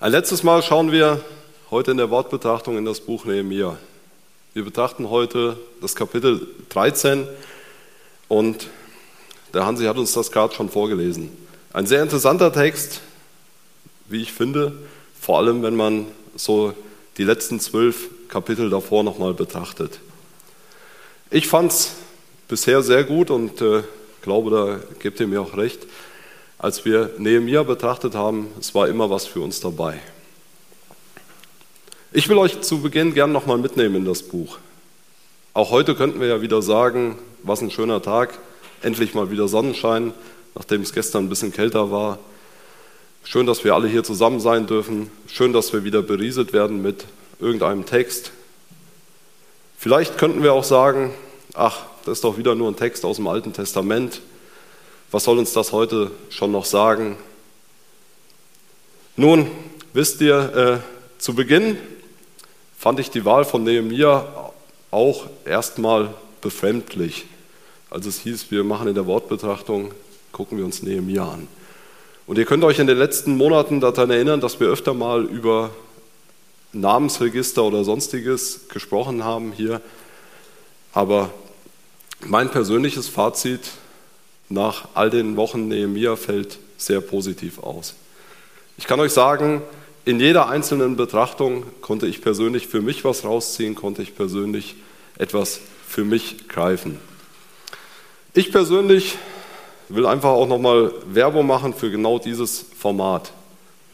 Ein letztes Mal schauen wir heute in der Wortbetrachtung in das Buch Nehemiah. Wir betrachten heute das Kapitel 13 und der Hansi hat uns das gerade schon vorgelesen. Ein sehr interessanter Text, wie ich finde, vor allem wenn man so die letzten zwölf Kapitel davor nochmal betrachtet. Ich fand es bisher sehr gut und äh, glaube, da gebt ihr mir auch recht als wir Nehemiah betrachtet haben, es war immer was für uns dabei. Ich will euch zu Beginn gern nochmal mitnehmen in das Buch. Auch heute könnten wir ja wieder sagen, was ein schöner Tag, endlich mal wieder Sonnenschein, nachdem es gestern ein bisschen kälter war. Schön, dass wir alle hier zusammen sein dürfen. Schön, dass wir wieder berieselt werden mit irgendeinem Text. Vielleicht könnten wir auch sagen, ach, das ist doch wieder nur ein Text aus dem Alten Testament. Was soll uns das heute schon noch sagen? Nun, wisst ihr, äh, zu Beginn fand ich die Wahl von Nehemiah auch erstmal befremdlich. Als es hieß, wir machen in der Wortbetrachtung, gucken wir uns Nehemiah an. Und ihr könnt euch in den letzten Monaten daran erinnern, dass wir öfter mal über Namensregister oder sonstiges gesprochen haben hier. Aber mein persönliches Fazit nach all den Wochen Nehemiah fällt sehr positiv aus. Ich kann euch sagen, in jeder einzelnen Betrachtung konnte ich persönlich für mich was rausziehen, konnte ich persönlich etwas für mich greifen. Ich persönlich will einfach auch nochmal Werbung machen für genau dieses Format.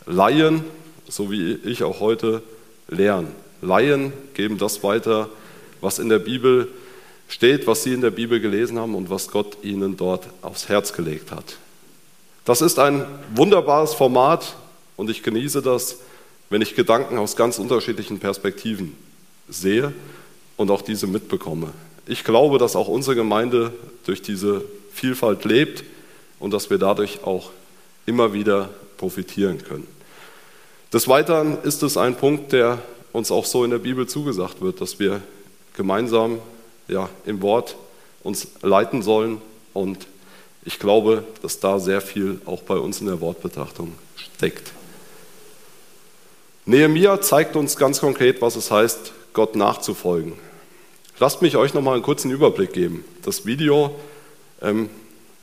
Laien, so wie ich auch heute, lernen. Laien geben das weiter, was in der Bibel steht, was Sie in der Bibel gelesen haben und was Gott Ihnen dort aufs Herz gelegt hat. Das ist ein wunderbares Format und ich genieße das, wenn ich Gedanken aus ganz unterschiedlichen Perspektiven sehe und auch diese mitbekomme. Ich glaube, dass auch unsere Gemeinde durch diese Vielfalt lebt und dass wir dadurch auch immer wieder profitieren können. Des Weiteren ist es ein Punkt, der uns auch so in der Bibel zugesagt wird, dass wir gemeinsam ja, im Wort uns leiten sollen. Und ich glaube, dass da sehr viel auch bei uns in der Wortbetrachtung steckt. Nehemiah zeigt uns ganz konkret, was es heißt, Gott nachzufolgen. Lasst mich euch nochmal einen kurzen Überblick geben. Das Video, ähm,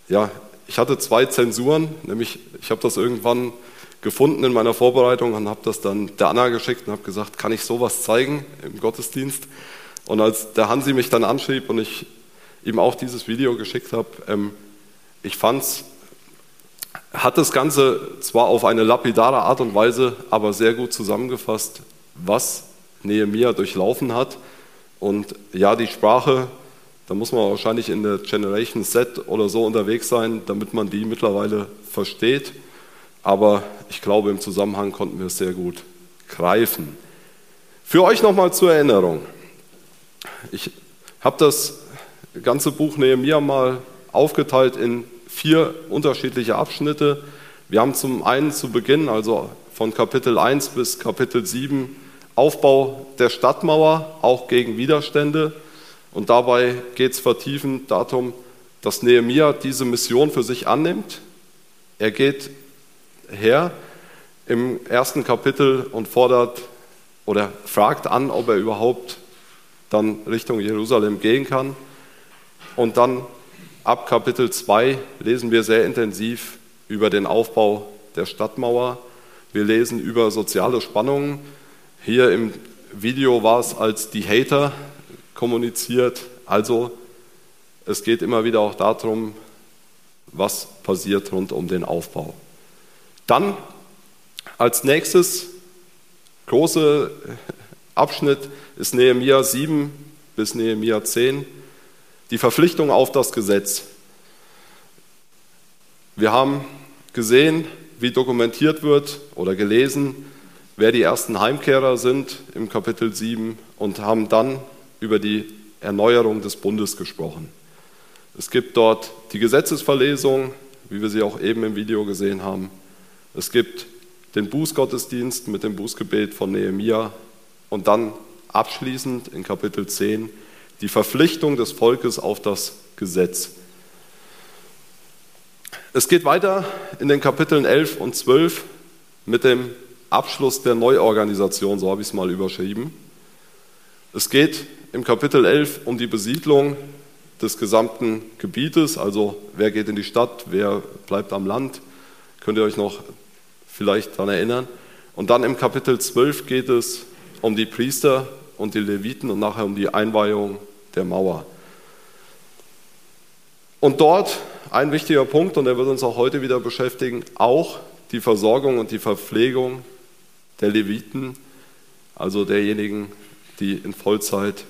ja, ich hatte zwei Zensuren, nämlich ich habe das irgendwann gefunden in meiner Vorbereitung und habe das dann der Anna geschickt und habe gesagt, kann ich sowas zeigen im Gottesdienst? Und als der Hansi mich dann anschrieb und ich ihm auch dieses Video geschickt habe, ähm, ich fand's, hat das Ganze zwar auf eine lapidare Art und Weise, aber sehr gut zusammengefasst, was Nehemiah durchlaufen hat. Und ja, die Sprache, da muss man wahrscheinlich in der Generation Z oder so unterwegs sein, damit man die mittlerweile versteht. Aber ich glaube, im Zusammenhang konnten wir es sehr gut greifen. Für euch nochmal zur Erinnerung. Ich habe das ganze Buch Nehemiah mal aufgeteilt in vier unterschiedliche Abschnitte. Wir haben zum einen zu Beginn, also von Kapitel 1 bis Kapitel 7, Aufbau der Stadtmauer, auch gegen Widerstände. Und dabei geht es vertiefend darum, dass Nehemiah diese Mission für sich annimmt. Er geht her im ersten Kapitel und fordert oder fragt an, ob er überhaupt dann Richtung Jerusalem gehen kann. Und dann ab Kapitel 2 lesen wir sehr intensiv über den Aufbau der Stadtmauer. Wir lesen über soziale Spannungen. Hier im Video war es als die Hater kommuniziert. Also es geht immer wieder auch darum, was passiert rund um den Aufbau. Dann als nächstes große Abschnitt ist Nehemia 7 bis Nehemia 10, die Verpflichtung auf das Gesetz. Wir haben gesehen, wie dokumentiert wird oder gelesen, wer die ersten Heimkehrer sind im Kapitel 7 und haben dann über die Erneuerung des Bundes gesprochen. Es gibt dort die Gesetzesverlesung, wie wir sie auch eben im Video gesehen haben. Es gibt den Bußgottesdienst mit dem Bußgebet von Nehemia und dann abschließend in Kapitel 10 die Verpflichtung des Volkes auf das Gesetz. Es geht weiter in den Kapiteln 11 und 12 mit dem Abschluss der Neuorganisation, so habe ich es mal überschrieben. Es geht im Kapitel 11 um die Besiedlung des gesamten Gebietes, also wer geht in die Stadt, wer bleibt am Land, könnt ihr euch noch vielleicht daran erinnern. Und dann im Kapitel 12 geht es um die Priester und die Leviten und nachher um die Einweihung der Mauer. Und dort ein wichtiger Punkt, und der wird uns auch heute wieder beschäftigen, auch die Versorgung und die Verpflegung der Leviten, also derjenigen, die in Vollzeit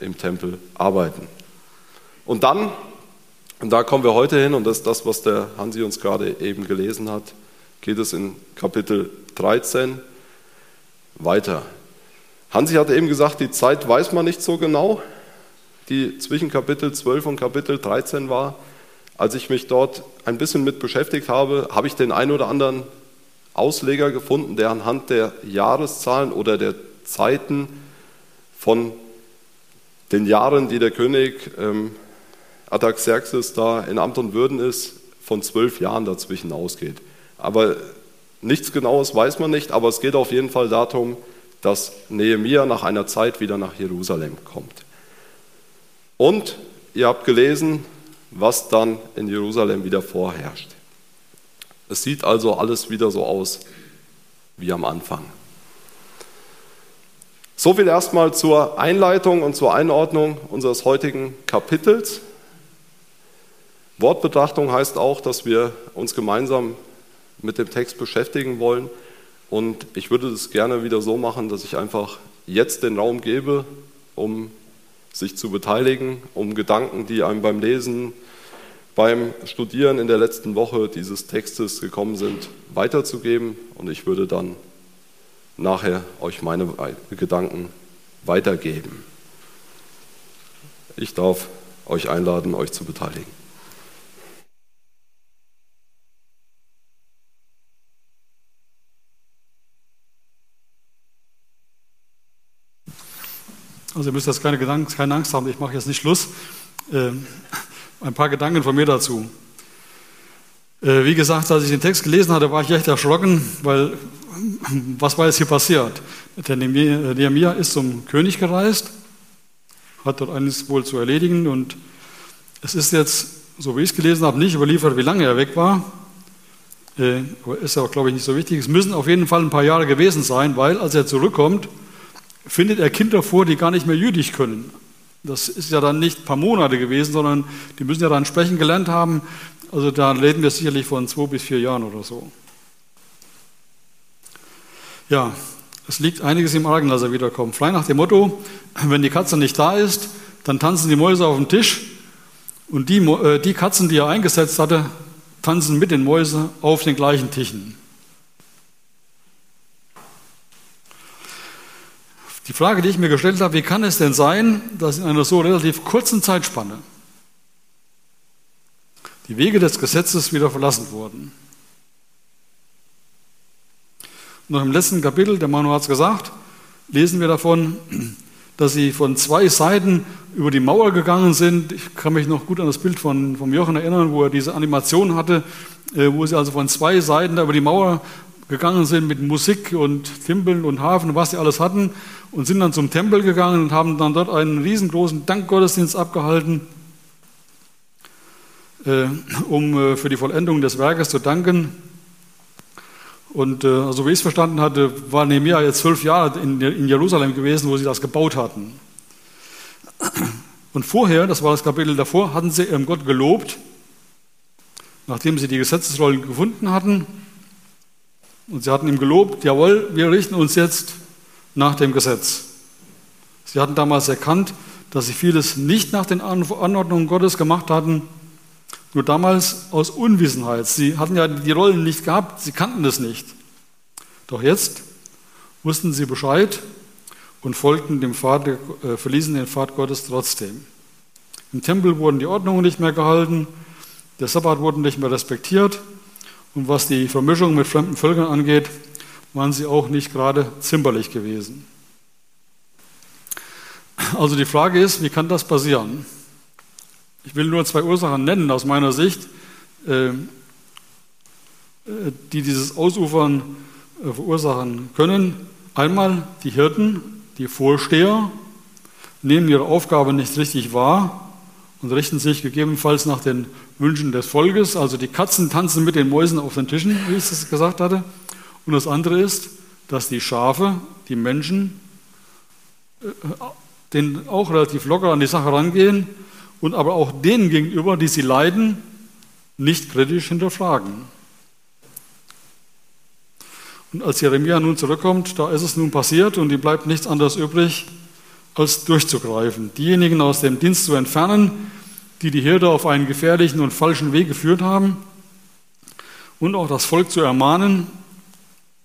im Tempel arbeiten. Und dann, und da kommen wir heute hin, und das ist das, was der Hansi uns gerade eben gelesen hat, geht es in Kapitel 13 weiter. Hansi hatte eben gesagt, die Zeit weiß man nicht so genau, die zwischen Kapitel 12 und Kapitel 13 war. Als ich mich dort ein bisschen mit beschäftigt habe, habe ich den einen oder anderen Ausleger gefunden, der anhand der Jahreszahlen oder der Zeiten von den Jahren, die der König ähm, Artaxerxes da in Amt und Würden ist, von zwölf Jahren dazwischen ausgeht. Aber nichts Genaues weiß man nicht, aber es geht auf jeden Fall darum, dass Nehemia nach einer Zeit wieder nach Jerusalem kommt. Und ihr habt gelesen, was dann in Jerusalem wieder vorherrscht. Es sieht also alles wieder so aus wie am Anfang. So viel erstmal zur Einleitung und zur Einordnung unseres heutigen Kapitels. Wortbetrachtung heißt auch, dass wir uns gemeinsam mit dem Text beschäftigen wollen. Und ich würde das gerne wieder so machen, dass ich einfach jetzt den Raum gebe, um sich zu beteiligen, um Gedanken, die einem beim Lesen, beim Studieren in der letzten Woche dieses Textes gekommen sind, weiterzugeben. Und ich würde dann nachher euch meine Gedanken weitergeben. Ich darf euch einladen, euch zu beteiligen. Also ihr müsst jetzt keine, Gedanken, keine Angst haben, ich mache jetzt nicht Schluss. Äh, ein paar Gedanken von mir dazu. Äh, wie gesagt, als ich den Text gelesen hatte, war ich echt erschrocken, weil was war jetzt hier passiert? Der Nehemiah ist zum König gereist, hat dort eines wohl zu erledigen und es ist jetzt, so wie ich es gelesen habe, nicht überliefert, wie lange er weg war. Äh, ist ja auch, glaube ich, nicht so wichtig. Es müssen auf jeden Fall ein paar Jahre gewesen sein, weil als er zurückkommt, findet er Kinder vor, die gar nicht mehr jüdisch können. Das ist ja dann nicht ein paar Monate gewesen, sondern die müssen ja dann sprechen gelernt haben. Also da reden wir sicherlich von zwei bis vier Jahren oder so. Ja, es liegt einiges im Argen, als er wiederkommt. Frei nach dem Motto, wenn die Katze nicht da ist, dann tanzen die Mäuse auf dem Tisch und die, äh, die Katzen, die er eingesetzt hatte, tanzen mit den Mäusen auf den gleichen Tischen. Die Frage, die ich mir gestellt habe, wie kann es denn sein, dass in einer so relativ kurzen Zeitspanne die Wege des Gesetzes wieder verlassen wurden? Noch im letzten Kapitel, der Manu hat es gesagt, lesen wir davon, dass sie von zwei Seiten über die Mauer gegangen sind. Ich kann mich noch gut an das Bild von, von Jochen erinnern, wo er diese Animation hatte, äh, wo sie also von zwei Seiten da über die Mauer gegangen sind mit Musik und Timbeln und Hafen, was sie alles hatten, und sind dann zum Tempel gegangen und haben dann dort einen riesengroßen Dankgottesdienst abgehalten, äh, um äh, für die Vollendung des Werkes zu danken. Und äh, also wie ich es verstanden hatte, war Nehemiah jetzt zwölf Jahre in, in Jerusalem gewesen, wo sie das gebaut hatten. Und vorher, das war das Kapitel davor, hatten sie ihrem Gott gelobt, nachdem sie die Gesetzesrollen gefunden hatten und sie hatten ihm gelobt, jawohl, wir richten uns jetzt nach dem Gesetz. Sie hatten damals erkannt, dass sie vieles nicht nach den Anordnungen Gottes gemacht hatten, nur damals aus Unwissenheit. Sie hatten ja die Rollen nicht gehabt, sie kannten es nicht. Doch jetzt wussten sie Bescheid und folgten dem Pfad, äh, verließen den Pfad Gottes trotzdem. Im Tempel wurden die Ordnungen nicht mehr gehalten, der Sabbat wurde nicht mehr respektiert und was die Vermischung mit fremden Völkern angeht, waren sie auch nicht gerade zimperlich gewesen. Also die Frage ist, wie kann das passieren? Ich will nur zwei Ursachen nennen aus meiner Sicht, äh, die dieses Ausufern äh, verursachen können. Einmal die Hirten, die Vorsteher, nehmen ihre Aufgabe nicht richtig wahr und richten sich gegebenenfalls nach den Wünschen des Volkes. Also die Katzen tanzen mit den Mäusen auf den Tischen, wie ich es gesagt hatte. Und das andere ist, dass die Schafe, die Menschen, äh, denen auch relativ locker an die Sache rangehen und aber auch denen gegenüber, die sie leiden, nicht kritisch hinterfragen. Und als Jeremia nun zurückkommt, da ist es nun passiert und ihm bleibt nichts anderes übrig, als durchzugreifen. Diejenigen aus dem Dienst zu entfernen, die die Hirte auf einen gefährlichen und falschen Weg geführt haben und auch das Volk zu ermahnen,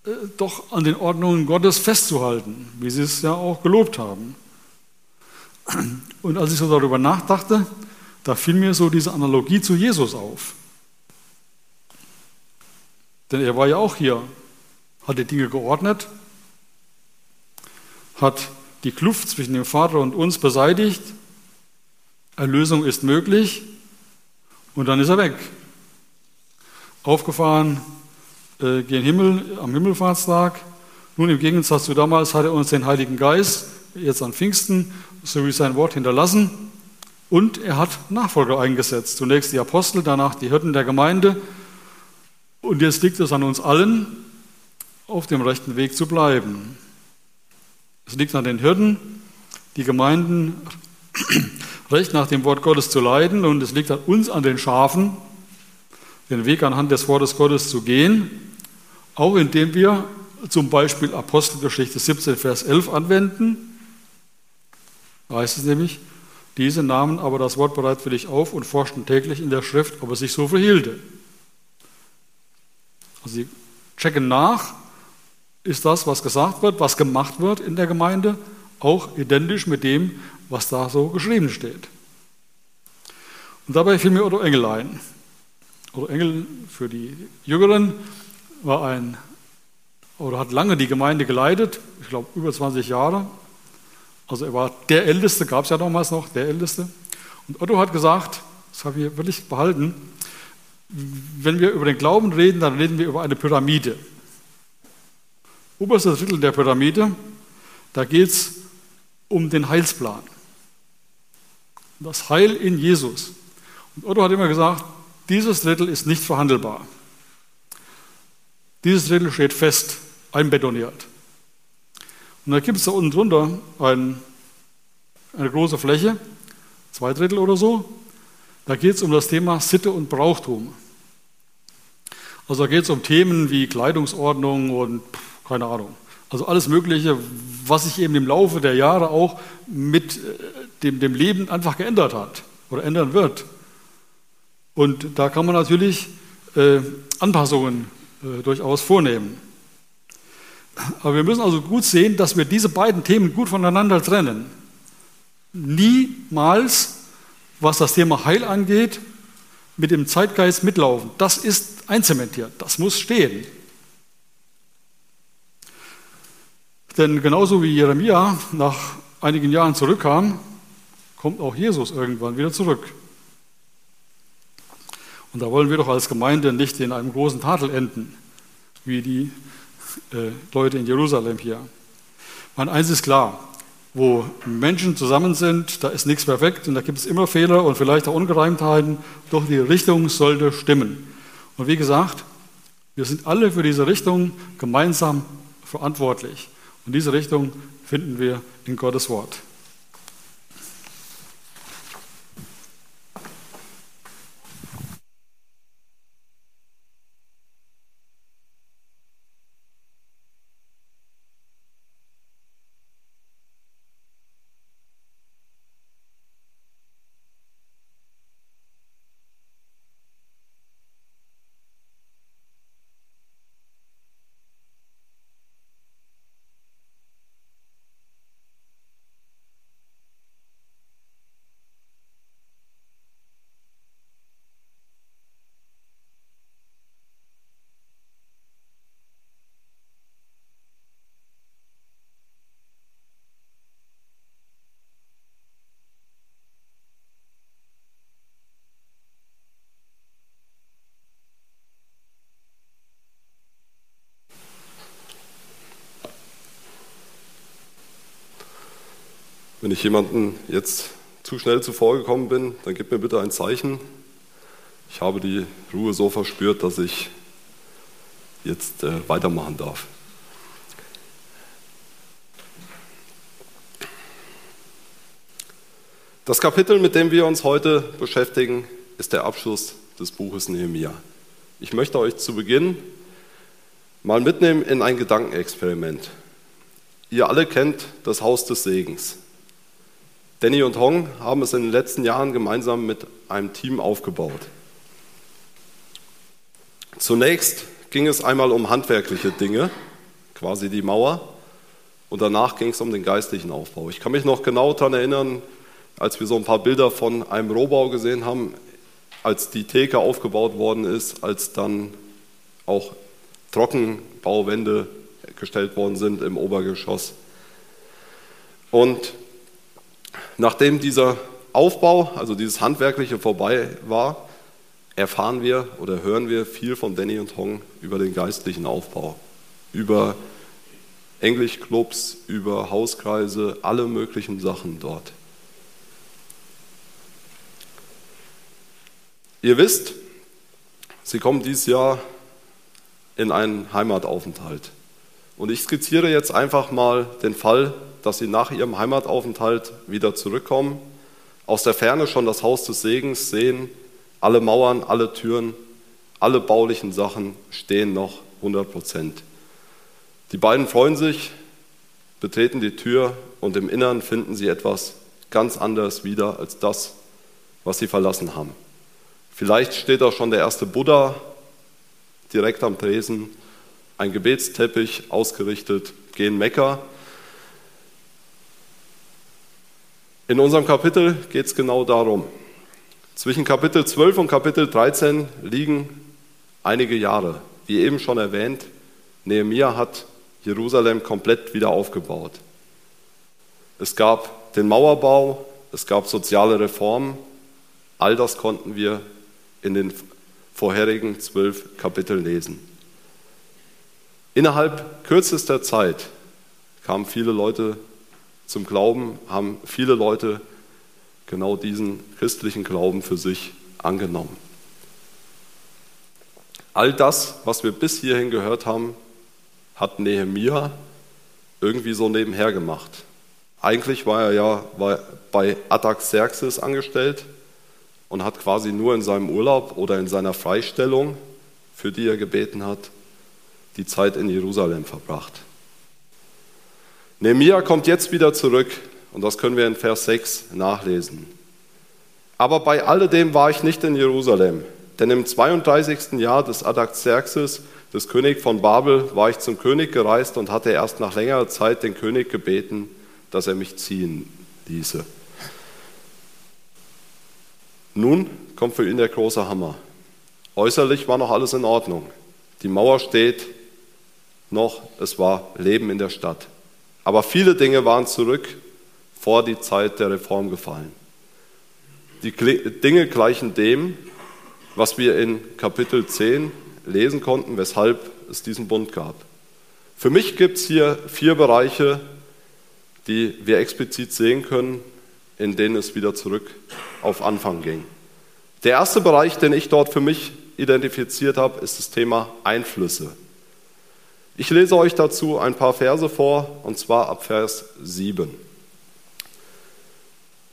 äh, doch an den Ordnungen Gottes festzuhalten, wie sie es ja auch gelobt haben. Und als ich so darüber nachdachte, da fiel mir so diese Analogie zu Jesus auf. Denn er war ja auch hier, hat die Dinge geordnet, hat die Kluft zwischen dem Vater und uns beseitigt, Erlösung ist möglich und dann ist er weg. Aufgefahren äh, gen Himmel am Himmelfahrtstag. Nun im Gegensatz zu damals hat er uns den Heiligen Geist, jetzt an Pfingsten, sowie sein Wort hinterlassen und er hat Nachfolger eingesetzt. Zunächst die Apostel, danach die Hirten der Gemeinde und jetzt liegt es an uns allen, auf dem rechten Weg zu bleiben. Es liegt an den Hirten, die Gemeinden recht nach dem Wort Gottes zu leiden und es liegt an uns, an den Schafen, den Weg anhand des Wortes Gottes zu gehen, auch indem wir zum Beispiel Apostelgeschichte 17, Vers 11 anwenden. Da heißt es nämlich, diese nahmen aber das Wort bereitwillig auf und forschten täglich in der Schrift, ob es sich so verhielte. Also sie checken nach, ist das, was gesagt wird, was gemacht wird in der Gemeinde, auch identisch mit dem, was da so geschrieben steht. Und dabei fiel mir Otto Engel ein. Otto Engel für die Jüngeren war ein, oder hat lange die Gemeinde geleitet, ich glaube über 20 Jahre. Also er war der Älteste, gab es ja damals noch, der Älteste. Und Otto hat gesagt, das habe ich wirklich behalten, wenn wir über den Glauben reden, dann reden wir über eine Pyramide oberste Drittel der Pyramide, da geht es um den Heilsplan. Das Heil in Jesus. Und Otto hat immer gesagt, dieses Drittel ist nicht verhandelbar. Dieses Drittel steht fest, einbetoniert. Und da gibt es da unten drunter ein, eine große Fläche, zwei Drittel oder so. Da geht es um das Thema Sitte und Brauchtum. Also da geht es um Themen wie Kleidungsordnung und keine Ahnung. Also alles Mögliche, was sich eben im Laufe der Jahre auch mit äh, dem, dem Leben einfach geändert hat oder ändern wird. Und da kann man natürlich äh, Anpassungen äh, durchaus vornehmen. Aber wir müssen also gut sehen, dass wir diese beiden Themen gut voneinander trennen. Niemals, was das Thema Heil angeht, mit dem Zeitgeist mitlaufen. Das ist einzementiert, das muss stehen. Denn genauso wie Jeremia nach einigen Jahren zurückkam, kommt auch Jesus irgendwann wieder zurück. Und da wollen wir doch als Gemeinde nicht in einem großen Tadel enden, wie die äh, Leute in Jerusalem hier. Mein eins ist klar, wo Menschen zusammen sind, da ist nichts perfekt und da gibt es immer Fehler und vielleicht auch Ungereimtheiten, doch die Richtung sollte stimmen. Und wie gesagt, wir sind alle für diese Richtung gemeinsam verantwortlich. Und diese Richtung finden wir in Gottes Wort. Wenn ich jemanden jetzt zu schnell zuvor gekommen bin, dann gib mir bitte ein Zeichen. Ich habe die Ruhe so verspürt, dass ich jetzt äh, weitermachen darf. Das Kapitel, mit dem wir uns heute beschäftigen, ist der Abschluss des Buches Nehemiah. Ich möchte euch zu Beginn mal mitnehmen in ein Gedankenexperiment. Ihr alle kennt das Haus des Segens. Danny und Hong haben es in den letzten Jahren gemeinsam mit einem Team aufgebaut. Zunächst ging es einmal um handwerkliche Dinge, quasi die Mauer, und danach ging es um den geistlichen Aufbau. Ich kann mich noch genau daran erinnern, als wir so ein paar Bilder von einem Rohbau gesehen haben, als die Theke aufgebaut worden ist, als dann auch Trockenbauwände gestellt worden sind im Obergeschoss. Und Nachdem dieser Aufbau, also dieses Handwerkliche vorbei war, erfahren wir oder hören wir viel von Danny und Hong über den geistlichen Aufbau, über Englischclubs, über Hauskreise, alle möglichen Sachen dort. Ihr wisst, Sie kommen dieses Jahr in einen Heimataufenthalt. Und ich skizziere jetzt einfach mal den Fall, dass sie nach ihrem Heimataufenthalt wieder zurückkommen, aus der Ferne schon das Haus des Segens sehen, alle Mauern, alle Türen, alle baulichen Sachen stehen noch 100 Prozent. Die beiden freuen sich, betreten die Tür und im Innern finden sie etwas ganz anderes wieder als das, was sie verlassen haben. Vielleicht steht da schon der erste Buddha direkt am Tresen, ein Gebetsteppich ausgerichtet gehen Mekka In unserem Kapitel geht es genau darum. Zwischen Kapitel 12 und Kapitel 13 liegen einige Jahre. Wie eben schon erwähnt, Nehemiah hat Jerusalem komplett wieder aufgebaut. Es gab den Mauerbau, es gab soziale Reformen. All das konnten wir in den vorherigen zwölf Kapiteln lesen. Innerhalb kürzester Zeit kamen viele Leute zum Glauben haben viele Leute genau diesen christlichen Glauben für sich angenommen. All das, was wir bis hierhin gehört haben, hat Nehemia irgendwie so nebenher gemacht. Eigentlich war er ja bei Ataxerxes angestellt und hat quasi nur in seinem Urlaub oder in seiner Freistellung, für die er gebeten hat, die Zeit in Jerusalem verbracht. Nehemiah kommt jetzt wieder zurück und das können wir in Vers 6 nachlesen. Aber bei alledem war ich nicht in Jerusalem, denn im 32. Jahr des Adaxerxes, des Königs von Babel, war ich zum König gereist und hatte erst nach längerer Zeit den König gebeten, dass er mich ziehen ließe. Nun kommt für ihn der große Hammer. Äußerlich war noch alles in Ordnung. Die Mauer steht noch, es war Leben in der Stadt. Aber viele Dinge waren zurück vor die Zeit der Reform gefallen. Die Dinge gleichen dem, was wir in Kapitel 10 lesen konnten, weshalb es diesen Bund gab. Für mich gibt es hier vier Bereiche, die wir explizit sehen können, in denen es wieder zurück auf Anfang ging. Der erste Bereich, den ich dort für mich identifiziert habe, ist das Thema Einflüsse. Ich lese euch dazu ein paar Verse vor, und zwar ab Vers 7.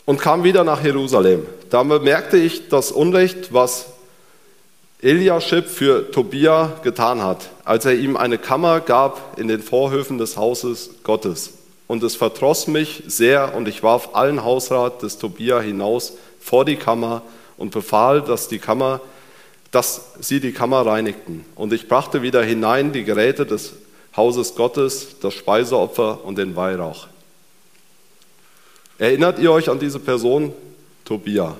Und kam wieder nach Jerusalem. Da bemerkte ich das Unrecht, was Eliaschib für Tobia getan hat, als er ihm eine Kammer gab in den Vorhöfen des Hauses Gottes. Und es verdross mich sehr, und ich warf allen Hausrat des Tobia hinaus vor die Kammer und befahl, dass die Kammer dass sie die Kammer reinigten. Und ich brachte wieder hinein die Geräte des Hauses Gottes, das Speiseopfer und den Weihrauch. Erinnert ihr euch an diese Person, Tobia?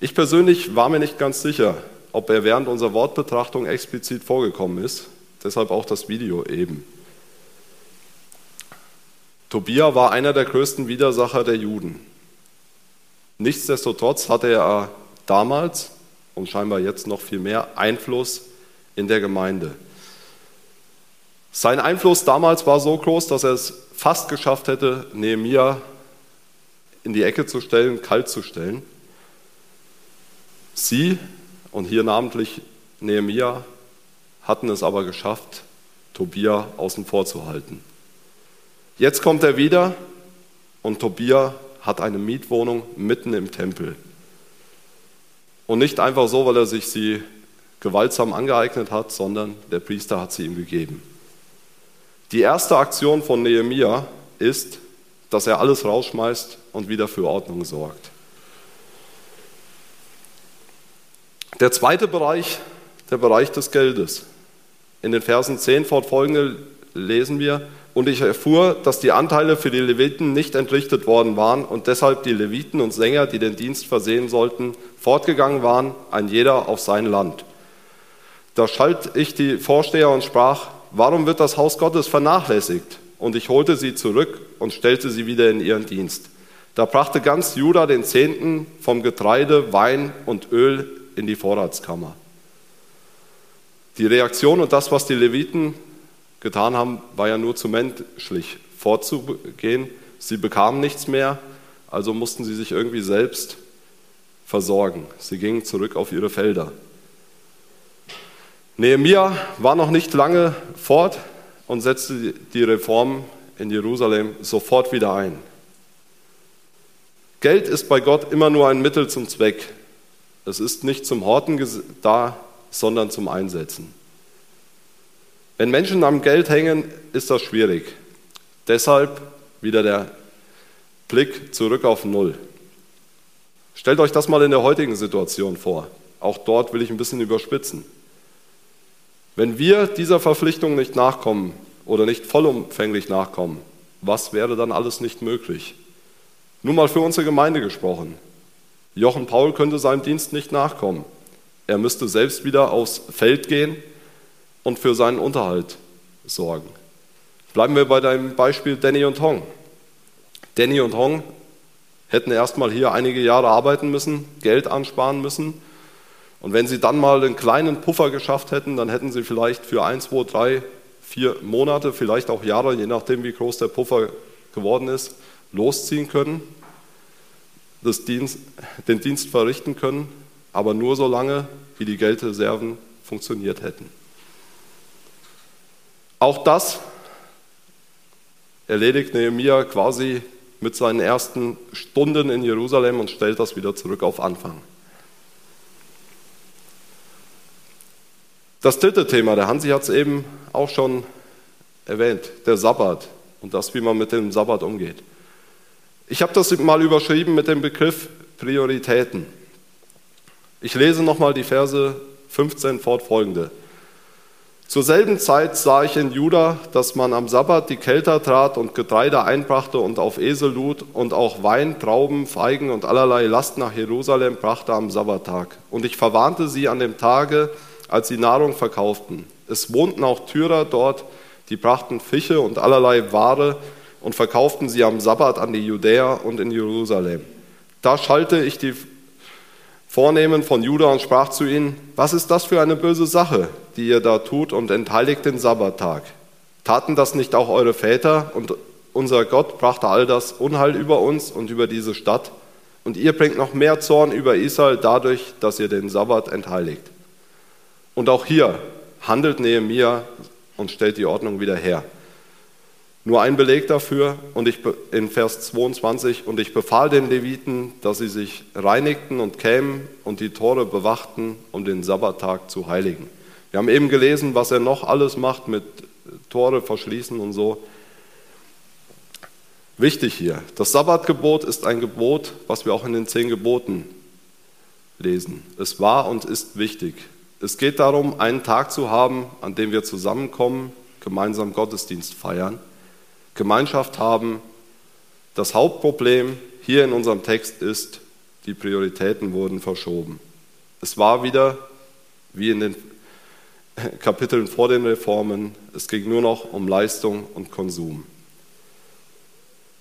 Ich persönlich war mir nicht ganz sicher, ob er während unserer Wortbetrachtung explizit vorgekommen ist, deshalb auch das Video eben. Tobia war einer der größten Widersacher der Juden. Nichtsdestotrotz hatte er damals und scheinbar jetzt noch viel mehr Einfluss in der Gemeinde. Sein Einfluss damals war so groß, dass er es fast geschafft hätte, Nehemia in die Ecke zu stellen, kalt zu stellen. Sie und hier namentlich Nehemia hatten es aber geschafft, Tobia außen vor zu halten. Jetzt kommt er wieder und Tobia hat eine Mietwohnung mitten im Tempel. Und nicht einfach so, weil er sich sie gewaltsam angeeignet hat, sondern der Priester hat sie ihm gegeben. Die erste Aktion von Nehemia ist, dass er alles rausschmeißt und wieder für Ordnung sorgt. Der zweite Bereich, der Bereich des Geldes. In den Versen 10 fortfolgende lesen wir, und ich erfuhr, dass die Anteile für die Leviten nicht entrichtet worden waren und deshalb die Leviten und Sänger, die den Dienst versehen sollten, fortgegangen waren, ein jeder auf sein Land. Da schalt ich die Vorsteher und sprach, warum wird das Haus Gottes vernachlässigt? Und ich holte sie zurück und stellte sie wieder in ihren Dienst. Da brachte ganz Juda den Zehnten vom Getreide, Wein und Öl in die Vorratskammer. Die Reaktion und das, was die Leviten getan haben, war ja nur zu menschlich vorzugehen. Sie bekamen nichts mehr, also mussten sie sich irgendwie selbst versorgen. Sie gingen zurück auf ihre Felder. Nehemia war noch nicht lange fort und setzte die Reform in Jerusalem sofort wieder ein. Geld ist bei Gott immer nur ein Mittel zum Zweck. Es ist nicht zum Horten da, sondern zum Einsetzen. Wenn Menschen am Geld hängen, ist das schwierig. Deshalb wieder der Blick zurück auf Null. Stellt euch das mal in der heutigen Situation vor. Auch dort will ich ein bisschen überspitzen. Wenn wir dieser Verpflichtung nicht nachkommen oder nicht vollumfänglich nachkommen, was wäre dann alles nicht möglich? Nur mal für unsere Gemeinde gesprochen. Jochen Paul könnte seinem Dienst nicht nachkommen. Er müsste selbst wieder aufs Feld gehen und für seinen Unterhalt sorgen. Bleiben wir bei deinem Beispiel Danny und Hong. Danny und Hong hätten erstmal hier einige Jahre arbeiten müssen, Geld ansparen müssen. Und wenn sie dann mal einen kleinen Puffer geschafft hätten, dann hätten sie vielleicht für ein, zwei, drei, vier Monate, vielleicht auch Jahre, je nachdem wie groß der Puffer geworden ist, losziehen können, Dienst, den Dienst verrichten können, aber nur so lange, wie die Geldreserven funktioniert hätten. Auch das erledigt Nehemiah quasi mit seinen ersten Stunden in Jerusalem und stellt das wieder zurück auf Anfang. Das dritte Thema, der Hansi hat es eben auch schon erwähnt, der Sabbat und das, wie man mit dem Sabbat umgeht. Ich habe das mal überschrieben mit dem Begriff Prioritäten. Ich lese nochmal die Verse 15 fortfolgende. Zur selben Zeit sah ich in Juda, dass man am Sabbat die Kelter trat und Getreide einbrachte und auf Esel lud und auch Wein, Trauben, Feigen und allerlei Last nach Jerusalem brachte am Sabbattag. Und ich verwarnte sie an dem Tage, als sie Nahrung verkauften. Es wohnten auch Tyrer dort, die brachten Fische und allerlei Ware und verkauften sie am Sabbat an die Judäer und in Jerusalem. Da schalte ich die Vornehmen von Juda und sprach zu ihnen, was ist das für eine böse Sache, die ihr da tut und entheiligt den Sabbattag? Taten das nicht auch eure Väter und unser Gott brachte all das Unheil über uns und über diese Stadt und ihr bringt noch mehr Zorn über Israel dadurch, dass ihr den Sabbat entheiligt. Und auch hier handelt Nehemiah und stellt die Ordnung wieder her. Nur ein Beleg dafür und ich, in Vers 22, und ich befahl den Leviten, dass sie sich reinigten und kämen und die Tore bewachten, um den Sabbattag zu heiligen. Wir haben eben gelesen, was er noch alles macht mit Tore verschließen und so. Wichtig hier, das Sabbatgebot ist ein Gebot, was wir auch in den zehn Geboten lesen. Es war und ist wichtig. Es geht darum, einen Tag zu haben, an dem wir zusammenkommen, gemeinsam Gottesdienst feiern Gemeinschaft haben. Das Hauptproblem hier in unserem Text ist, die Prioritäten wurden verschoben. Es war wieder, wie in den Kapiteln vor den Reformen, es ging nur noch um Leistung und Konsum.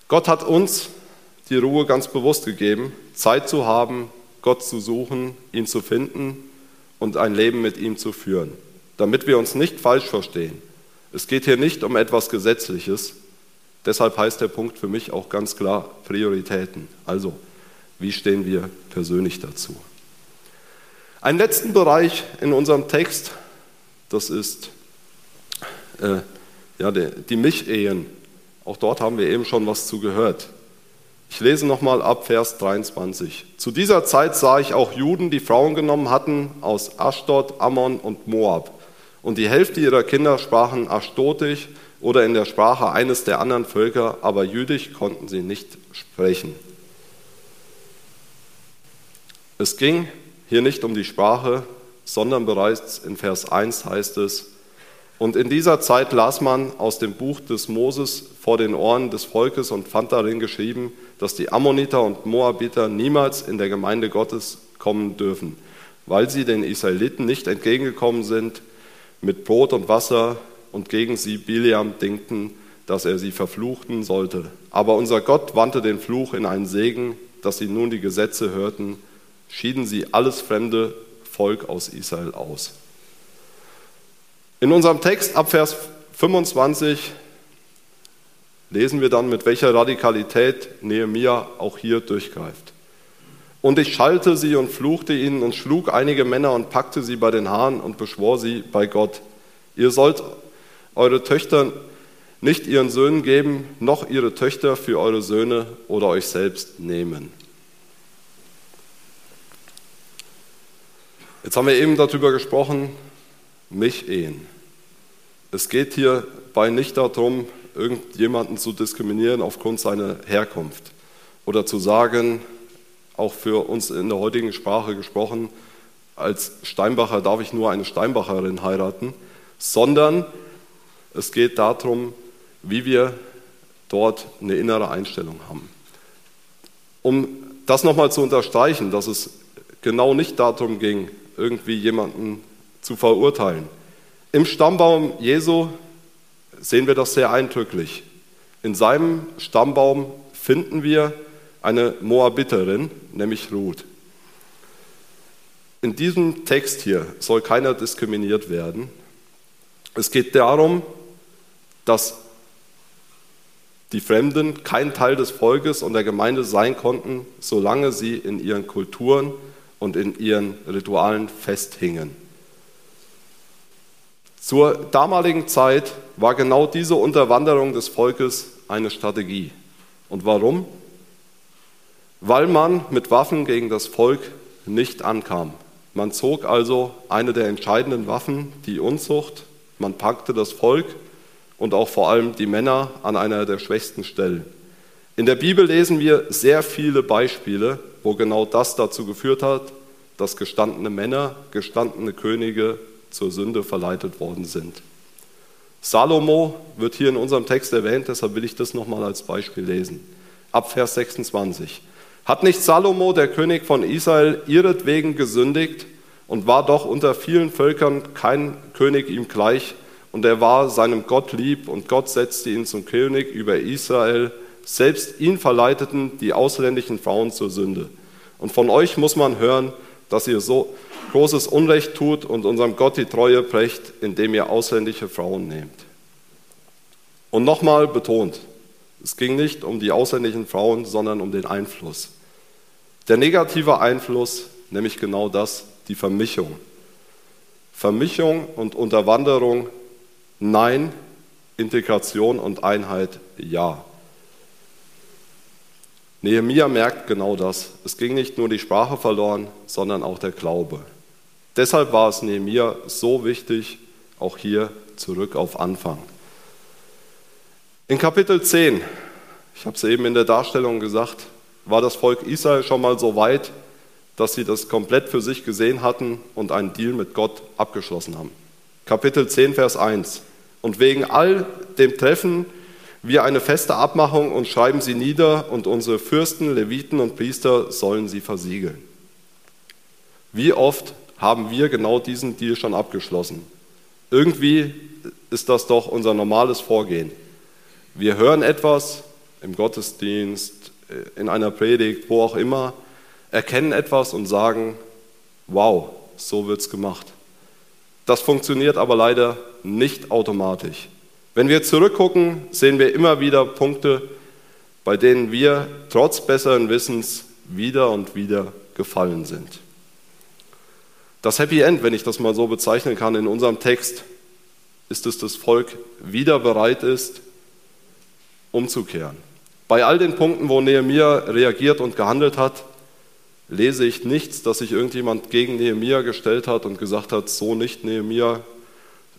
Gott hat uns die Ruhe ganz bewusst gegeben, Zeit zu haben, Gott zu suchen, ihn zu finden und ein Leben mit ihm zu führen, damit wir uns nicht falsch verstehen. Es geht hier nicht um etwas Gesetzliches, Deshalb heißt der Punkt für mich auch ganz klar Prioritäten. Also, wie stehen wir persönlich dazu? Einen letzten Bereich in unserem Text, das ist äh, ja, die, die Mich-Ehen. Auch dort haben wir eben schon was zu gehört. Ich lese nochmal ab Vers 23. Zu dieser Zeit sah ich auch Juden, die Frauen genommen hatten aus Ashdod, Ammon und Moab. Und die Hälfte ihrer Kinder sprachen Ashtotisch oder in der Sprache eines der anderen Völker, aber jüdisch konnten sie nicht sprechen. Es ging hier nicht um die Sprache, sondern bereits in Vers 1 heißt es, und in dieser Zeit las man aus dem Buch des Moses vor den Ohren des Volkes und fand darin geschrieben, dass die Ammoniter und Moabiter niemals in der Gemeinde Gottes kommen dürfen, weil sie den Israeliten nicht entgegengekommen sind mit Brot und Wasser und gegen sie Biliam dingten, dass er sie verfluchten sollte. Aber unser Gott wandte den Fluch in einen Segen, dass sie nun die Gesetze hörten, schieden sie alles fremde Volk aus Israel aus. In unserem Text ab Vers 25 lesen wir dann, mit welcher Radikalität Nehemia auch hier durchgreift. Und ich schalte sie und fluchte ihnen und schlug einige Männer und packte sie bei den Haaren und beschwor sie bei Gott. Ihr sollt eure Töchter nicht ihren Söhnen geben, noch ihre Töchter für eure Söhne oder euch selbst nehmen. Jetzt haben wir eben darüber gesprochen, mich ehen. Es geht hierbei nicht darum, irgendjemanden zu diskriminieren aufgrund seiner Herkunft oder zu sagen, auch für uns in der heutigen Sprache gesprochen, als Steinbacher darf ich nur eine Steinbacherin heiraten, sondern es geht darum, wie wir dort eine innere Einstellung haben. Um das nochmal zu unterstreichen, dass es genau nicht darum ging, irgendwie jemanden zu verurteilen. Im Stammbaum Jesu sehen wir das sehr eindrücklich. In seinem Stammbaum finden wir eine Moabiterin, nämlich Ruth. In diesem Text hier soll keiner diskriminiert werden. Es geht darum, dass die Fremden kein Teil des Volkes und der Gemeinde sein konnten, solange sie in ihren Kulturen und in ihren Ritualen festhingen. Zur damaligen Zeit war genau diese Unterwanderung des Volkes eine Strategie. Und warum? Weil man mit Waffen gegen das Volk nicht ankam. Man zog also eine der entscheidenden Waffen, die Unzucht, man packte das Volk und auch vor allem die Männer an einer der schwächsten Stellen. In der Bibel lesen wir sehr viele Beispiele, wo genau das dazu geführt hat, dass gestandene Männer, gestandene Könige zur Sünde verleitet worden sind. Salomo wird hier in unserem Text erwähnt, deshalb will ich das nochmal als Beispiel lesen. Ab Vers 26. Hat nicht Salomo, der König von Israel, ihretwegen gesündigt und war doch unter vielen Völkern kein König ihm gleich, und er war seinem Gott lieb, und Gott setzte ihn zum König über Israel. Selbst ihn verleiteten die ausländischen Frauen zur Sünde. Und von euch muss man hören, dass ihr so großes Unrecht tut und unserem Gott die Treue brecht, indem ihr ausländische Frauen nehmt. Und nochmal betont, es ging nicht um die ausländischen Frauen, sondern um den Einfluss. Der negative Einfluss, nämlich genau das, die Vermischung. Vermischung und Unterwanderung Nein, Integration und Einheit ja. Nehemia merkt genau das. Es ging nicht nur die Sprache verloren, sondern auch der Glaube. Deshalb war es Nehemia so wichtig, auch hier zurück auf Anfang. In Kapitel 10, ich habe es eben in der Darstellung gesagt, war das Volk Israel schon mal so weit, dass sie das komplett für sich gesehen hatten und einen Deal mit Gott abgeschlossen haben. Kapitel 10, Vers 1. Und wegen all dem treffen wir eine feste Abmachung und schreiben sie nieder und unsere Fürsten, Leviten und Priester sollen sie versiegeln. Wie oft haben wir genau diesen Deal schon abgeschlossen? Irgendwie ist das doch unser normales Vorgehen. Wir hören etwas im Gottesdienst, in einer Predigt, wo auch immer, erkennen etwas und sagen, wow, so wird es gemacht. Das funktioniert aber leider nicht automatisch. Wenn wir zurückgucken, sehen wir immer wieder Punkte, bei denen wir trotz besseren Wissens wieder und wieder gefallen sind. Das Happy End, wenn ich das mal so bezeichnen kann, in unserem Text, ist es, dass das Volk wieder bereit ist, umzukehren. Bei all den Punkten, wo Nehemiah reagiert und gehandelt hat, lese ich nichts, dass sich irgendjemand gegen Nehemiah gestellt hat und gesagt hat, so nicht Nehemiah.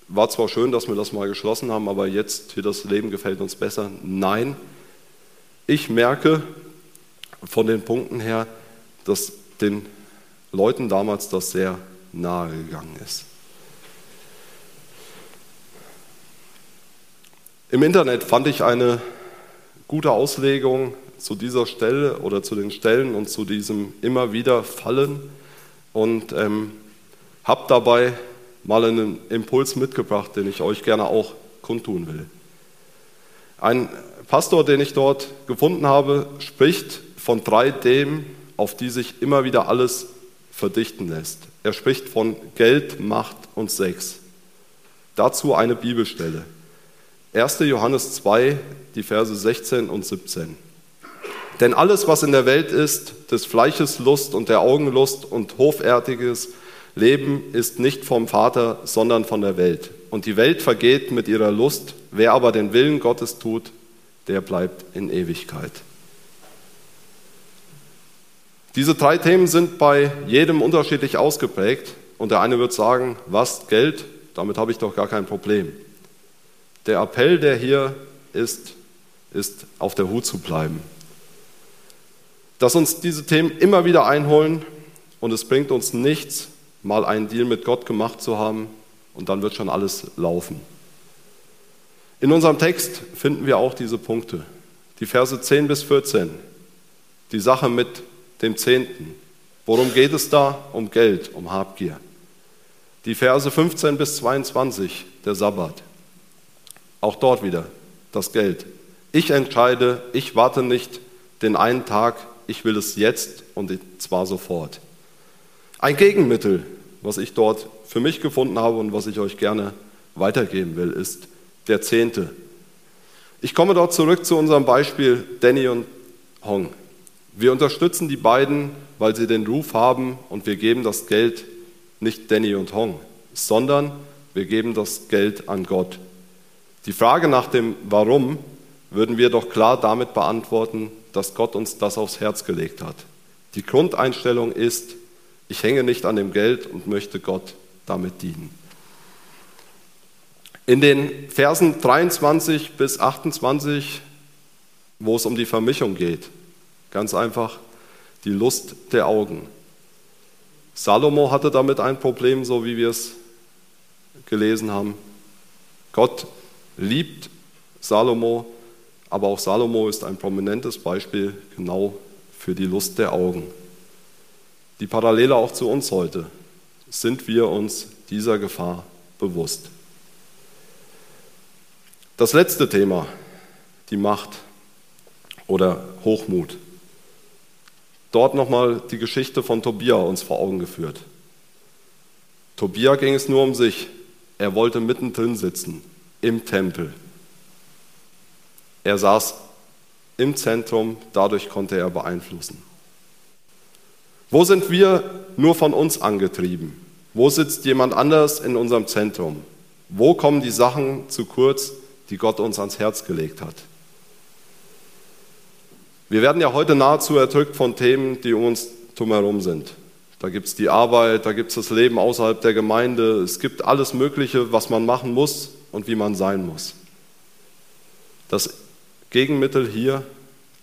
War zwar schön, dass wir das mal geschlossen haben, aber jetzt hier das Leben gefällt uns besser. Nein, ich merke von den Punkten her, dass den Leuten damals das sehr nahe gegangen ist. Im Internet fand ich eine gute Auslegung zu dieser Stelle oder zu den Stellen und zu diesem immer wieder Fallen und ähm, habe dabei mal einen Impuls mitgebracht, den ich euch gerne auch kundtun will. Ein Pastor, den ich dort gefunden habe, spricht von drei Themen, auf die sich immer wieder alles verdichten lässt. Er spricht von Geld, Macht und Sex. Dazu eine Bibelstelle. 1. Johannes 2, die Verse 16 und 17. Denn alles, was in der Welt ist, des Fleisches Lust und der Augenlust und hoffärtiges Leben, ist nicht vom Vater, sondern von der Welt. Und die Welt vergeht mit ihrer Lust, wer aber den Willen Gottes tut, der bleibt in Ewigkeit. Diese drei Themen sind bei jedem unterschiedlich ausgeprägt und der eine wird sagen, was Geld, damit habe ich doch gar kein Problem. Der Appell, der hier ist, ist auf der Hut zu bleiben dass uns diese Themen immer wieder einholen und es bringt uns nichts, mal einen Deal mit Gott gemacht zu haben und dann wird schon alles laufen. In unserem Text finden wir auch diese Punkte. Die Verse 10 bis 14, die Sache mit dem Zehnten. Worum geht es da? Um Geld, um Habgier. Die Verse 15 bis 22, der Sabbat. Auch dort wieder das Geld. Ich entscheide, ich warte nicht den einen Tag, ich will es jetzt und zwar sofort. Ein Gegenmittel, was ich dort für mich gefunden habe und was ich euch gerne weitergeben will, ist der Zehnte. Ich komme dort zurück zu unserem Beispiel Danny und Hong. Wir unterstützen die beiden, weil sie den Ruf haben und wir geben das Geld nicht Danny und Hong, sondern wir geben das Geld an Gott. Die Frage nach dem Warum würden wir doch klar damit beantworten, dass Gott uns das aufs Herz gelegt hat. Die Grundeinstellung ist, ich hänge nicht an dem Geld und möchte Gott damit dienen. In den Versen 23 bis 28, wo es um die Vermischung geht, ganz einfach die Lust der Augen. Salomo hatte damit ein Problem, so wie wir es gelesen haben. Gott liebt Salomo aber auch Salomo ist ein prominentes Beispiel genau für die Lust der Augen. Die Parallele auch zu uns heute. Sind wir uns dieser Gefahr bewusst? Das letzte Thema, die Macht oder Hochmut. Dort nochmal die Geschichte von Tobia uns vor Augen geführt. Tobia ging es nur um sich. Er wollte mittendrin sitzen, im Tempel. Er saß im Zentrum, dadurch konnte er beeinflussen. Wo sind wir nur von uns angetrieben? Wo sitzt jemand anders in unserem Zentrum? Wo kommen die Sachen zu kurz, die Gott uns ans Herz gelegt hat? Wir werden ja heute nahezu erdrückt von Themen, die um uns drumherum sind. Da gibt es die Arbeit, da gibt es das Leben außerhalb der Gemeinde, es gibt alles Mögliche, was man machen muss und wie man sein muss. Das Gegenmittel hier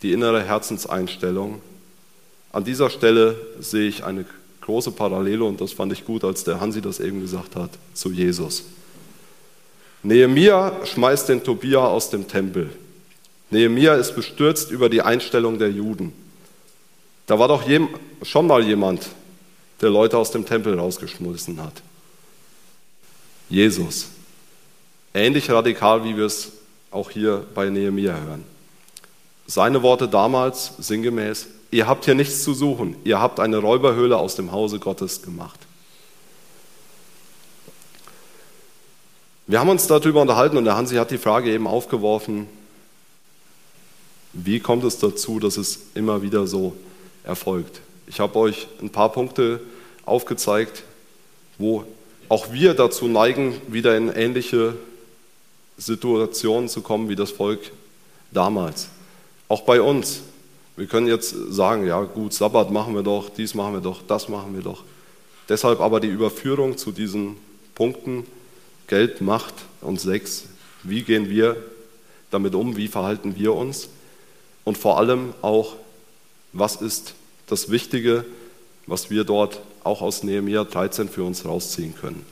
die innere Herzenseinstellung. An dieser Stelle sehe ich eine große Parallele und das fand ich gut, als der Hansi das eben gesagt hat, zu Jesus. Nehemia schmeißt den Tobia aus dem Tempel. Nehemia ist bestürzt über die Einstellung der Juden. Da war doch schon mal jemand, der Leute aus dem Tempel rausgeschmissen hat. Jesus. Ähnlich radikal, wie wir es auch hier bei Nehemia hören. Seine Worte damals sinngemäß, ihr habt hier nichts zu suchen, ihr habt eine Räuberhöhle aus dem Hause Gottes gemacht. Wir haben uns darüber unterhalten und der Hansi hat die Frage eben aufgeworfen, wie kommt es dazu, dass es immer wieder so erfolgt? Ich habe euch ein paar Punkte aufgezeigt, wo auch wir dazu neigen, wieder in ähnliche Situationen zu kommen wie das Volk damals. Auch bei uns. Wir können jetzt sagen, ja gut, Sabbat machen wir doch, dies machen wir doch, das machen wir doch. Deshalb aber die Überführung zu diesen Punkten Geld, Macht und Sex. Wie gehen wir damit um? Wie verhalten wir uns? Und vor allem auch, was ist das Wichtige, was wir dort auch aus Nehemiah 13 für uns rausziehen können?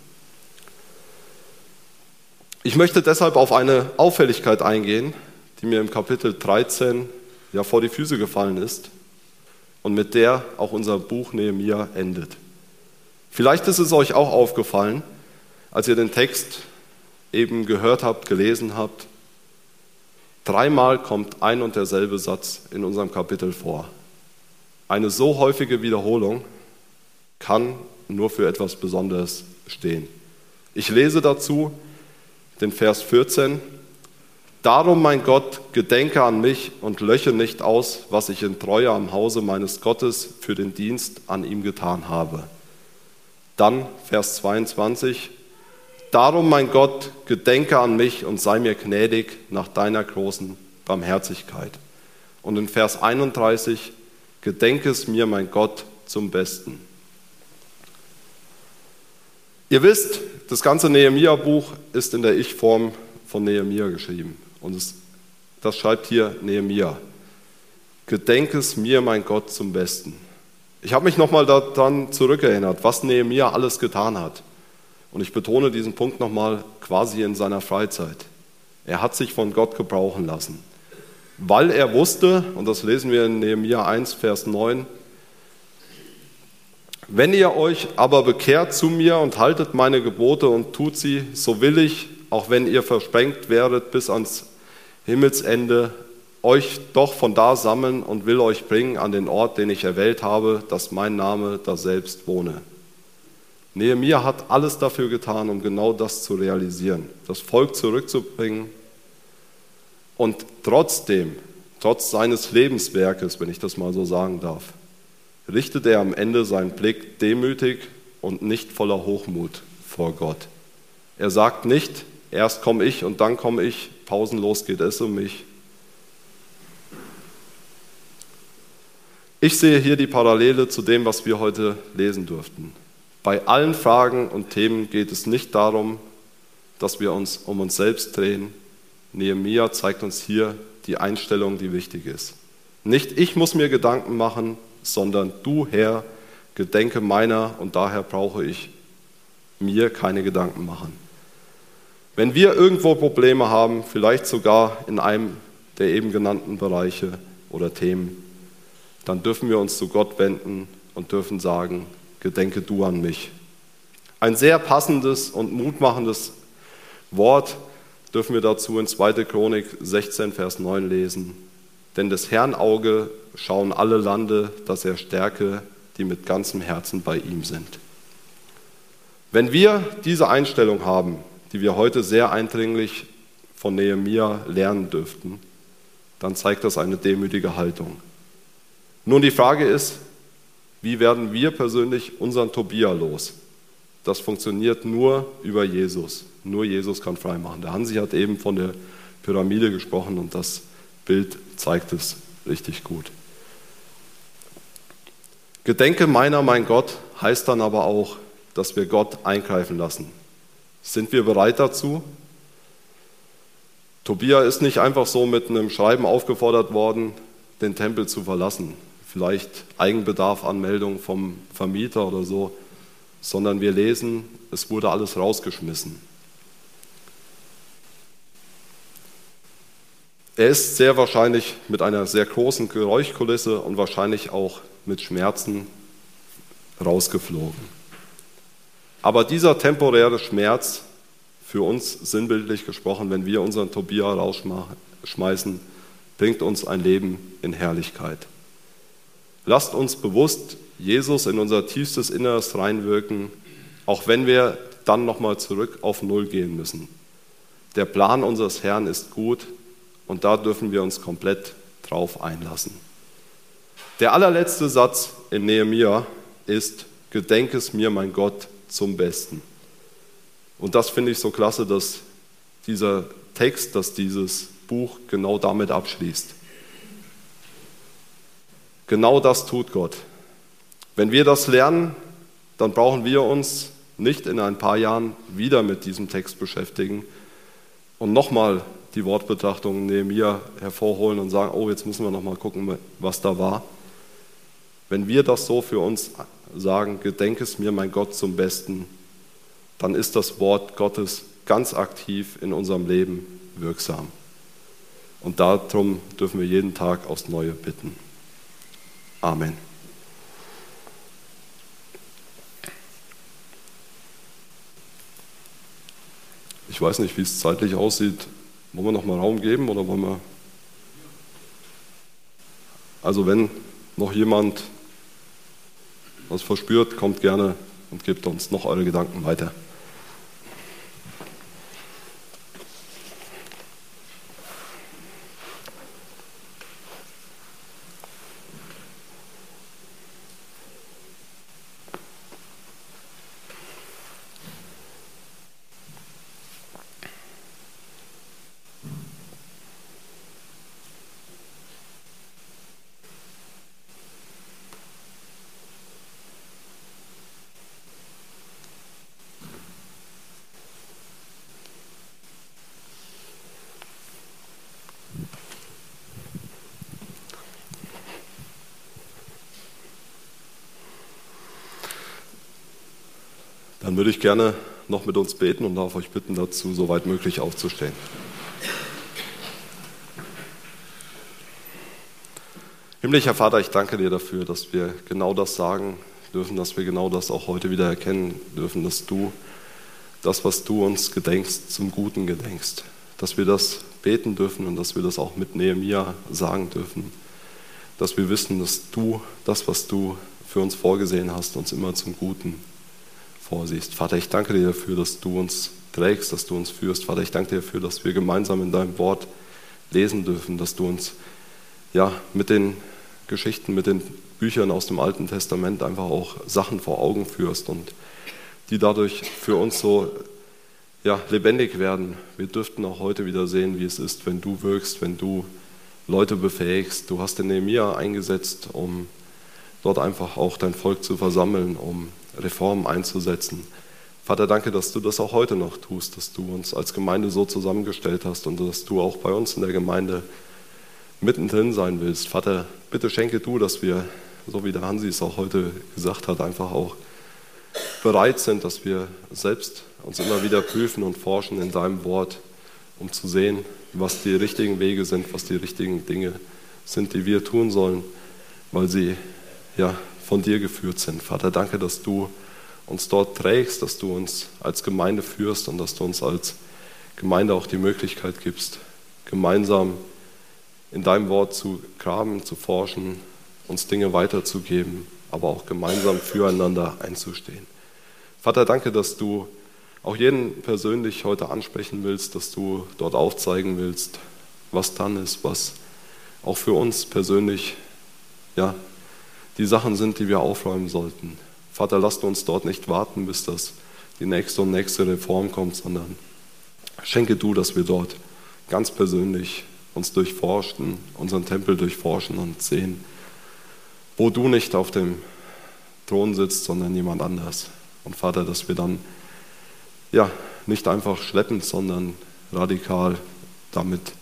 Ich möchte deshalb auf eine Auffälligkeit eingehen, die mir im Kapitel 13 ja vor die Füße gefallen ist und mit der auch unser Buch Nehemiah endet. Vielleicht ist es euch auch aufgefallen, als ihr den Text eben gehört habt, gelesen habt, dreimal kommt ein und derselbe Satz in unserem Kapitel vor. Eine so häufige Wiederholung kann nur für etwas Besonderes stehen. Ich lese dazu den Vers 14. Darum, mein Gott, gedenke an mich und löche nicht aus, was ich in Treue am Hause meines Gottes für den Dienst an ihm getan habe. Dann Vers 22. Darum, mein Gott, gedenke an mich und sei mir gnädig nach deiner großen Barmherzigkeit. Und in Vers 31, gedenke es mir, mein Gott, zum Besten. Ihr wisst, das ganze Nehemia-Buch ist in der Ich-Form von Nehemia geschrieben. Und es, das schreibt hier Nehemia. Gedenke es mir, mein Gott, zum Besten. Ich habe mich nochmal daran zurückerinnert, was Nehemia alles getan hat. Und ich betone diesen Punkt nochmal quasi in seiner Freizeit. Er hat sich von Gott gebrauchen lassen, weil er wusste, und das lesen wir in Nehemiah 1, Vers 9, wenn ihr euch aber bekehrt zu mir und haltet meine Gebote und tut sie, so will ich, auch wenn ihr versprengt werdet bis ans Himmelsende, euch doch von da sammeln und will euch bringen an den Ort, den ich erwählt habe, dass mein Name da selbst wohne. Nehemiah hat alles dafür getan, um genau das zu realisieren, das Volk zurückzubringen. Und trotzdem, trotz seines Lebenswerkes, wenn ich das mal so sagen darf, richtet er am Ende seinen Blick demütig und nicht voller Hochmut vor Gott. Er sagt nicht, erst komme ich und dann komme ich, pausenlos geht es um mich. Ich sehe hier die Parallele zu dem, was wir heute lesen durften. Bei allen Fragen und Themen geht es nicht darum, dass wir uns um uns selbst drehen. Nehemiah zeigt uns hier die Einstellung, die wichtig ist. Nicht ich muss mir Gedanken machen, sondern du, Herr, gedenke meiner und daher brauche ich mir keine Gedanken machen. Wenn wir irgendwo Probleme haben, vielleicht sogar in einem der eben genannten Bereiche oder Themen, dann dürfen wir uns zu Gott wenden und dürfen sagen, gedenke du an mich. Ein sehr passendes und mutmachendes Wort dürfen wir dazu in 2. Chronik 16, Vers 9 lesen. Denn des Herrn Auge schauen alle Lande, dass er stärke, die mit ganzem Herzen bei ihm sind. Wenn wir diese Einstellung haben, die wir heute sehr eindringlich von Nehemia lernen dürften, dann zeigt das eine demütige Haltung. Nun die Frage ist, wie werden wir persönlich unseren Tobia los? Das funktioniert nur über Jesus. Nur Jesus kann freimachen. Der Hansi hat eben von der Pyramide gesprochen und das Bild zeigt es richtig gut. Gedenke meiner, mein Gott, heißt dann aber auch, dass wir Gott eingreifen lassen. Sind wir bereit dazu? Tobia ist nicht einfach so mit einem Schreiben aufgefordert worden, den Tempel zu verlassen vielleicht Eigenbedarfanmeldung vom Vermieter oder so, sondern wir lesen, es wurde alles rausgeschmissen. Er ist sehr wahrscheinlich mit einer sehr großen Geräuschkulisse und wahrscheinlich auch mit Schmerzen rausgeflogen. Aber dieser temporäre Schmerz, für uns sinnbildlich gesprochen, wenn wir unseren Tobia rausschmeißen, bringt uns ein Leben in Herrlichkeit. Lasst uns bewusst Jesus in unser tiefstes Inneres reinwirken, auch wenn wir dann nochmal zurück auf Null gehen müssen. Der Plan unseres Herrn ist gut und da dürfen wir uns komplett drauf einlassen. Der allerletzte Satz in Nehemiah ist, Gedenk es mir, mein Gott, zum Besten. Und das finde ich so klasse, dass dieser Text, dass dieses Buch genau damit abschließt. Genau das tut Gott. Wenn wir das lernen, dann brauchen wir uns nicht in ein paar Jahren wieder mit diesem Text beschäftigen und nochmal die Wortbetrachtung neben mir hervorholen und sagen, oh, jetzt müssen wir nochmal gucken, was da war. Wenn wir das so für uns sagen, gedenke es mir, mein Gott, zum Besten, dann ist das Wort Gottes ganz aktiv in unserem Leben wirksam. Und darum dürfen wir jeden Tag aufs Neue bitten. Amen. Ich weiß nicht, wie es zeitlich aussieht. Wollen wir noch mal Raum geben oder wollen wir. Also, wenn noch jemand was verspürt, kommt gerne und gebt uns noch eure Gedanken weiter. Gerne noch mit uns beten und darf euch bitten, dazu soweit möglich aufzustehen. Himmlischer Vater, ich danke dir dafür, dass wir genau das sagen dürfen, dass wir genau das auch heute wieder erkennen dürfen, dass du das, was du uns gedenkst, zum Guten gedenkst. Dass wir das beten dürfen und dass wir das auch mit Nehemiah sagen dürfen. Dass wir wissen, dass du das, was du für uns vorgesehen hast, uns immer zum Guten vorsiehst. Vater, ich danke dir dafür, dass du uns trägst, dass du uns führst. Vater, ich danke dir dafür, dass wir gemeinsam in deinem Wort lesen dürfen, dass du uns ja, mit den Geschichten, mit den Büchern aus dem Alten Testament einfach auch Sachen vor Augen führst und die dadurch für uns so ja, lebendig werden. Wir dürften auch heute wieder sehen, wie es ist, wenn du wirkst, wenn du Leute befähigst. Du hast den Nehemiah eingesetzt, um dort einfach auch dein Volk zu versammeln, um Reformen einzusetzen. Vater, danke, dass du das auch heute noch tust, dass du uns als Gemeinde so zusammengestellt hast und dass du auch bei uns in der Gemeinde mittendrin sein willst. Vater, bitte schenke du, dass wir, so wie der Hansi es auch heute gesagt hat, einfach auch bereit sind, dass wir selbst uns immer wieder prüfen und forschen in deinem Wort, um zu sehen, was die richtigen Wege sind, was die richtigen Dinge sind, die wir tun sollen, weil sie ja von dir geführt sind. Vater, danke, dass du uns dort trägst, dass du uns als Gemeinde führst und dass du uns als Gemeinde auch die Möglichkeit gibst, gemeinsam in deinem Wort zu graben, zu forschen, uns Dinge weiterzugeben, aber auch gemeinsam füreinander einzustehen. Vater, danke, dass du auch jeden persönlich heute ansprechen willst, dass du dort aufzeigen willst, was dann ist, was auch für uns persönlich ja, die Sachen sind, die wir aufräumen sollten. Vater, lasst uns dort nicht warten, bis das die nächste und nächste Reform kommt, sondern schenke du, dass wir dort ganz persönlich uns durchforschen, unseren Tempel durchforschen und sehen, wo du nicht auf dem Thron sitzt, sondern jemand anders. Und Vater, dass wir dann ja nicht einfach schleppend, sondern radikal damit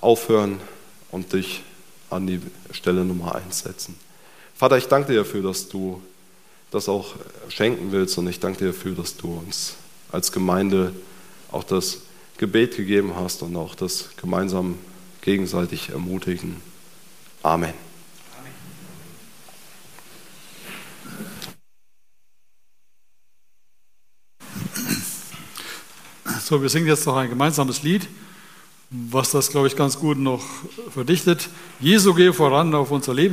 aufhören und dich an die Stelle Nummer eins setzen. Vater, ich danke dir dafür, dass du das auch schenken willst und ich danke dir dafür, dass du uns als Gemeinde auch das Gebet gegeben hast und auch das gemeinsam gegenseitig ermutigen. Amen. So, wir singen jetzt noch ein gemeinsames Lied, was das, glaube ich, ganz gut noch verdichtet. Jesu gehe voran auf unser Leben.